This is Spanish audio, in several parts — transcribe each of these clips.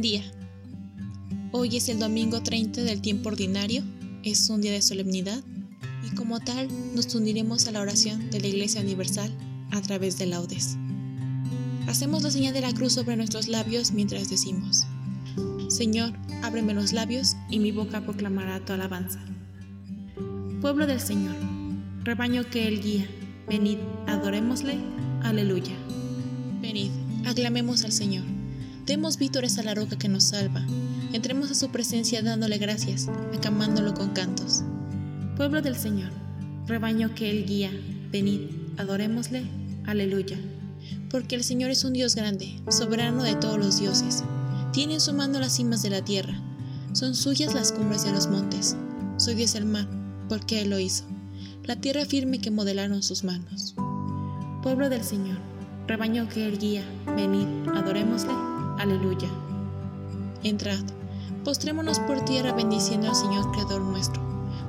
Día. Hoy es el domingo 30 del tiempo ordinario, es un día de solemnidad y como tal nos uniremos a la oración de la Iglesia Universal a través de laudes. Hacemos la señal de la cruz sobre nuestros labios mientras decimos, Señor, ábreme los labios y mi boca proclamará tu alabanza. Pueblo del Señor, rebaño que Él guía, venid, adorémosle, aleluya. Venid, aclamemos al Señor. Demos vítores a la roca que nos salva. Entremos a su presencia dándole gracias, acamándolo con cantos. Pueblo del Señor, rebaño que Él guía, venid, adorémosle, aleluya. Porque el Señor es un Dios grande, soberano de todos los dioses. Tiene en su mano las cimas de la tierra. Son suyas las cumbres de los montes. Soy Dios el mar, porque Él lo hizo. La tierra firme que modelaron sus manos. Pueblo del Señor, rebaño que Él guía, venid, adorémosle, Aleluya. Entrad, postrémonos por tierra bendiciendo al Señor Creador nuestro,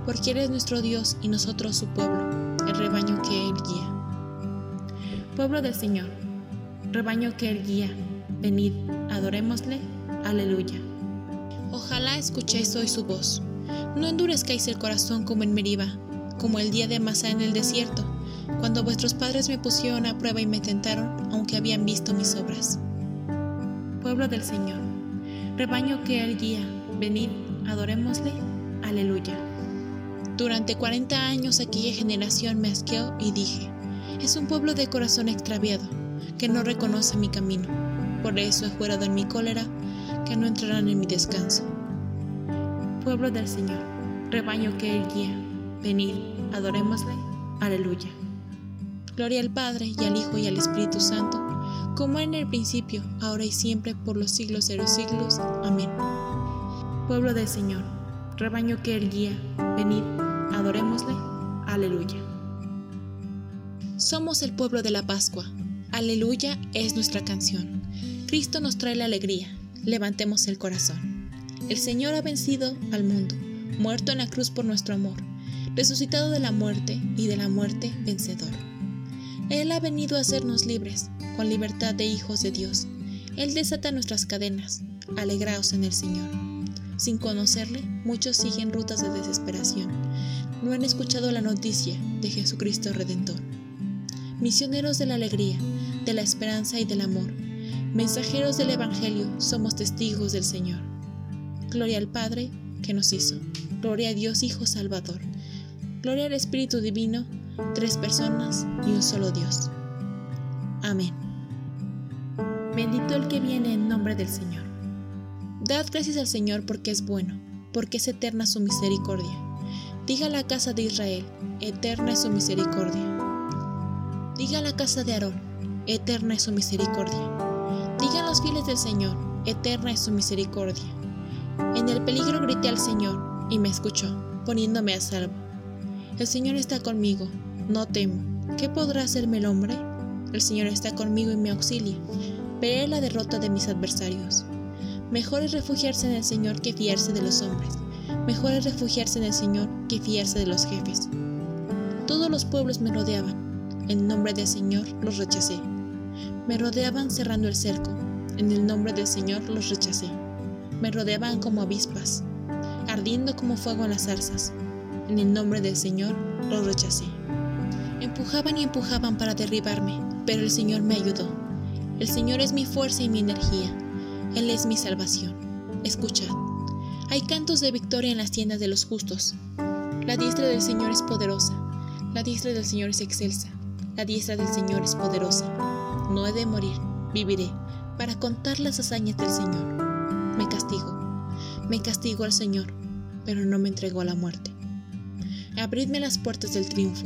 porque Él es nuestro Dios y nosotros su pueblo, el rebaño que Él guía. Pueblo del Señor, rebaño que Él guía, venid, adorémosle, aleluya. Ojalá escuchéis hoy su voz. No endurezcáis el corazón como en Meriba, como el día de Masá en el desierto, cuando vuestros padres me pusieron a prueba y me tentaron, aunque habían visto mis obras pueblo del Señor, rebaño que Él guía, venid, adorémosle, aleluya. Durante cuarenta años aquella generación me asqueó y dije, es un pueblo de corazón extraviado, que no reconoce mi camino. Por eso he jurado en mi cólera que no entrarán en mi descanso. Pueblo del Señor, rebaño que Él guía, venid, adorémosle, aleluya. Gloria al Padre y al Hijo y al Espíritu Santo como en el principio, ahora y siempre, por los siglos de los siglos. Amén. Pueblo del Señor, rebaño que Él guía, venid, adorémosle. Aleluya. Somos el pueblo de la Pascua. Aleluya es nuestra canción. Cristo nos trae la alegría. Levantemos el corazón. El Señor ha vencido al mundo, muerto en la cruz por nuestro amor, resucitado de la muerte y de la muerte vencedor. Él ha venido a hacernos libres, con libertad de hijos de Dios. Él desata nuestras cadenas. Alegraos en el Señor. Sin conocerle, muchos siguen rutas de desesperación. No han escuchado la noticia de Jesucristo Redentor. Misioneros de la alegría, de la esperanza y del amor, mensajeros del Evangelio, somos testigos del Señor. Gloria al Padre que nos hizo. Gloria a Dios Hijo Salvador. Gloria al Espíritu Divino tres personas y un solo Dios. Amén. Bendito el que viene en nombre del Señor. Dad gracias al Señor porque es bueno, porque es eterna su misericordia. Diga la casa de Israel, eterna es su misericordia. Diga la casa de Aarón, eterna es su misericordia. Digan los fieles del Señor, eterna es su misericordia. En el peligro grité al Señor y me escuchó, poniéndome a salvo. El Señor está conmigo, no temo. ¿Qué podrá hacerme el hombre? El Señor está conmigo y me auxilia. Veré la derrota de mis adversarios. Mejor es refugiarse en el Señor que fiarse de los hombres. Mejor es refugiarse en el Señor que fiarse de los jefes. Todos los pueblos me rodeaban. En nombre del Señor los rechacé. Me rodeaban cerrando el cerco. En el nombre del Señor los rechacé. Me rodeaban como avispas, ardiendo como fuego en las zarzas. En el nombre del Señor los rechacé. Empujaban y empujaban para derribarme, pero el Señor me ayudó. El Señor es mi fuerza y mi energía. Él es mi salvación. Escuchad. Hay cantos de victoria en las tiendas de los justos. La diestra del Señor es poderosa. La diestra del Señor es excelsa. La diestra del Señor es poderosa. No he de morir, viviré, para contar las hazañas del Señor. Me castigo. Me castigo al Señor, pero no me entrego a la muerte. Abridme las puertas del triunfo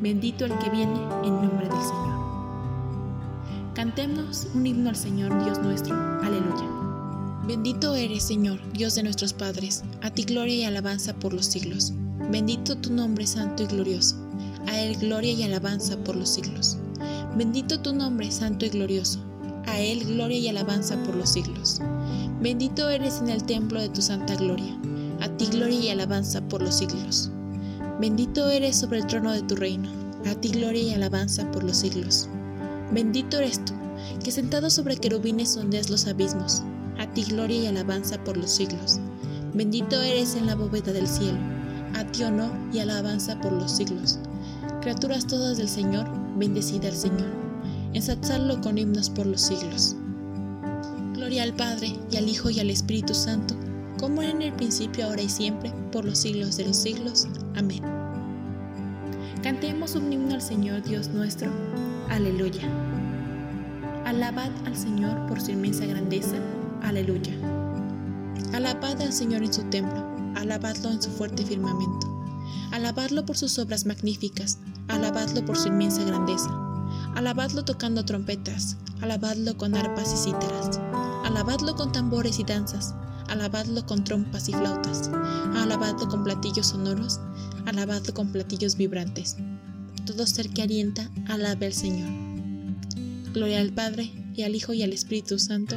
Bendito el que viene en nombre del Señor. Cantemos un himno al Señor Dios nuestro. Aleluya. Bendito eres, Señor, Dios de nuestros padres, a ti gloria y alabanza por los siglos. Bendito tu nombre santo y glorioso, a él gloria y alabanza por los siglos. Bendito tu nombre santo y glorioso, a él gloria y alabanza por los siglos. Bendito eres en el templo de tu santa gloria, a ti gloria y alabanza por los siglos. Bendito eres sobre el trono de tu reino, a ti gloria y alabanza por los siglos. Bendito eres tú, que sentado sobre querubines sondeas los abismos, a ti gloria y alabanza por los siglos. Bendito eres en la bóveda del cielo, a ti honor y alabanza por los siglos. Criaturas todas del Señor, bendecida al Señor, ensalzadlo con himnos por los siglos. Gloria al Padre, y al Hijo, y al Espíritu Santo, como en el principio, ahora y siempre, por los siglos de los siglos. Amén. Cantemos un himno al Señor Dios nuestro. Aleluya. Alabad al Señor por su inmensa grandeza. Aleluya. Alabad al Señor en su templo, alabadlo en su fuerte firmamento, alabadlo por sus obras magníficas, alabadlo por su inmensa grandeza, alabadlo tocando trompetas, alabadlo con arpas y cítaras, alabadlo con tambores y danzas, alabadlo con trompas y flautas, alabadlo con platillos sonoros, alabadlo con platillos vibrantes. Todo ser que alienta, alabe al Señor. Gloria al Padre, y al Hijo y al Espíritu Santo,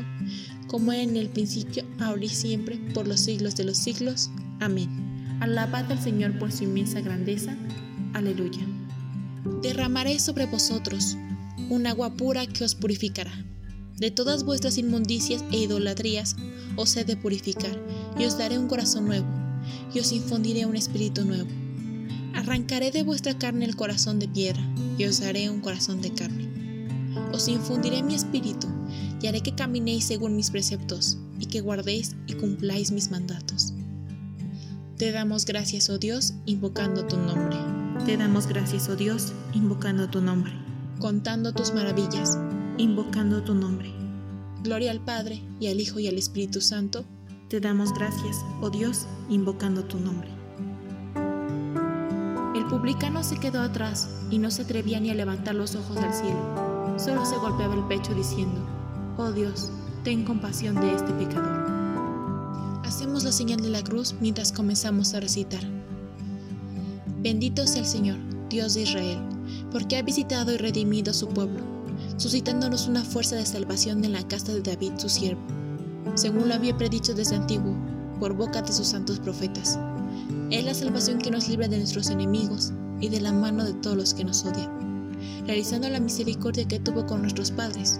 como en el principio, ahora y siempre, por los siglos de los siglos. Amén. Alabad al Señor por su inmensa grandeza. Aleluya. Derramaré sobre vosotros un agua pura que os purificará. De todas vuestras inmundicias e idolatrías os he de purificar, y os daré un corazón nuevo, y os infundiré un espíritu nuevo. Arrancaré de vuestra carne el corazón de piedra, y os daré un corazón de carne. Os infundiré mi espíritu, y haré que caminéis según mis preceptos, y que guardéis y cumpláis mis mandatos. Te damos gracias, oh Dios, invocando tu nombre. Te damos gracias, oh Dios, invocando tu nombre. Contando tus maravillas, invocando tu nombre. Gloria al Padre, y al Hijo, y al Espíritu Santo. Te damos gracias, oh Dios, invocando tu nombre. El publicano se quedó atrás y no se atrevía ni a levantar los ojos al cielo. Solo se golpeaba el pecho diciendo, Oh Dios, ten compasión de este pecador. Hacemos la señal de la cruz mientras comenzamos a recitar. Bendito sea el Señor, Dios de Israel, porque ha visitado y redimido a su pueblo, suscitándonos una fuerza de salvación en la casa de David su siervo, según lo había predicho desde antiguo, por boca de sus santos profetas. Es la salvación que nos libra de nuestros enemigos y de la mano de todos los que nos odian, realizando la misericordia que tuvo con nuestros padres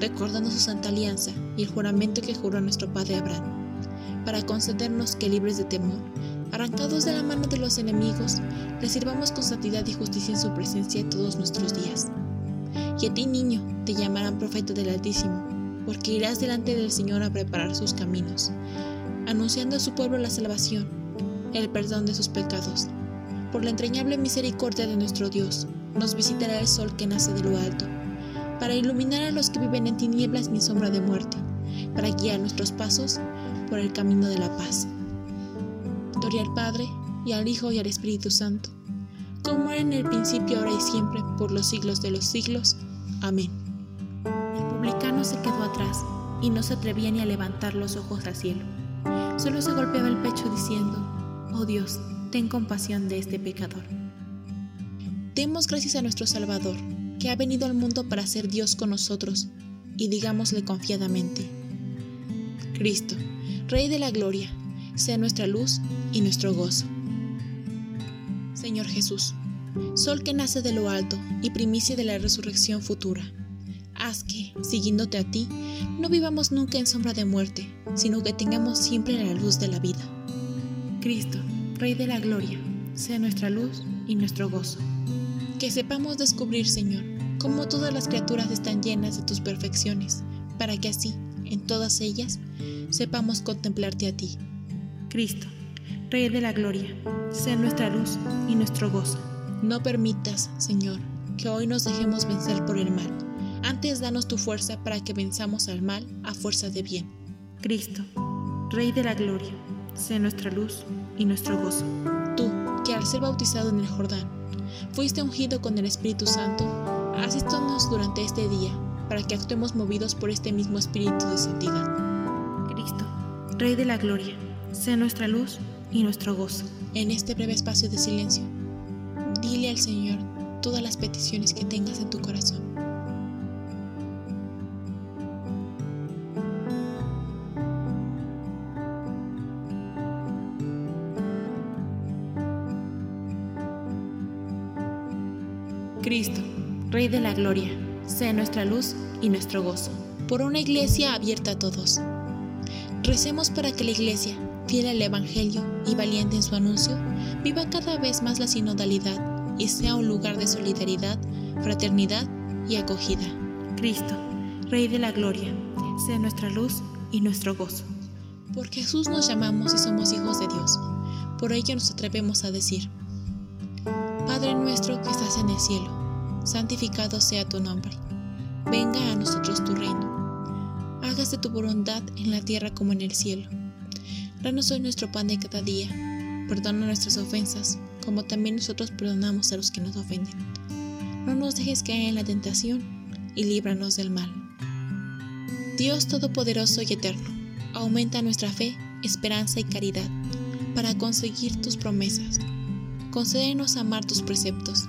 recordando su santa alianza y el juramento que juró nuestro padre Abraham, para concedernos que libres de temor, arrancados de la mano de los enemigos, le sirvamos con santidad y justicia en su presencia todos nuestros días. Y a ti, niño, te llamarán profeta del Altísimo, porque irás delante del Señor a preparar sus caminos, anunciando a su pueblo la salvación, el perdón de sus pecados. Por la entrañable misericordia de nuestro Dios, nos visitará el sol que nace de lo alto, para iluminar a los que viven en tinieblas mi sombra de muerte, para guiar nuestros pasos por el camino de la paz. Gloria al Padre, y al Hijo, y al Espíritu Santo, como era en el principio, ahora y siempre, por los siglos de los siglos. Amén. El publicano se quedó atrás y no se atrevía ni a levantar los ojos al cielo. Solo se golpeaba el pecho diciendo, Oh Dios, ten compasión de este pecador. Demos gracias a nuestro Salvador, que ha venido al mundo para ser Dios con nosotros, y digámosle confiadamente, Cristo, Rey de la Gloria, sea nuestra luz y nuestro gozo. Señor Jesús, Sol que nace de lo alto y primicia de la resurrección futura, haz que, siguiéndote a ti, no vivamos nunca en sombra de muerte, sino que tengamos siempre la luz de la vida. Cristo, Rey de la Gloria, sea nuestra luz y nuestro gozo. Que sepamos descubrir, Señor, cómo todas las criaturas están llenas de tus perfecciones, para que así, en todas ellas, sepamos contemplarte a ti. Cristo, Rey de la Gloria, sea nuestra luz y nuestro gozo. No permitas, Señor, que hoy nos dejemos vencer por el mal. Antes danos tu fuerza para que venzamos al mal a fuerza de bien. Cristo, Rey de la Gloria, sea nuestra luz y nuestro gozo. Tú, que al ser bautizado en el Jordán, fuiste ungido con el Espíritu Santo, asístonos durante este día, para que actuemos movidos por este mismo Espíritu de santidad. Cristo, Rey de la Gloria, sea nuestra luz y nuestro gozo. En este breve espacio de silencio, dile al Señor todas las peticiones que tengas en tu corazón. Cristo, Rey de la Gloria, sea nuestra luz y nuestro gozo. Por una iglesia abierta a todos. Recemos para que la iglesia, fiel al Evangelio y valiente en su anuncio, viva cada vez más la sinodalidad y sea un lugar de solidaridad, fraternidad y acogida. Cristo, Rey de la Gloria, sea nuestra luz y nuestro gozo. Por Jesús nos llamamos y somos hijos de Dios. Por ello nos atrevemos a decir, Padre nuestro que estás en el cielo, santificado sea tu nombre. Venga a nosotros tu reino. Hágase tu voluntad en la tierra como en el cielo. Danos hoy nuestro pan de cada día. Perdona nuestras ofensas, como también nosotros perdonamos a los que nos ofenden. No nos dejes caer en la tentación y líbranos del mal. Dios Todopoderoso y Eterno, aumenta nuestra fe, esperanza y caridad para conseguir tus promesas. Concédenos amar tus preceptos.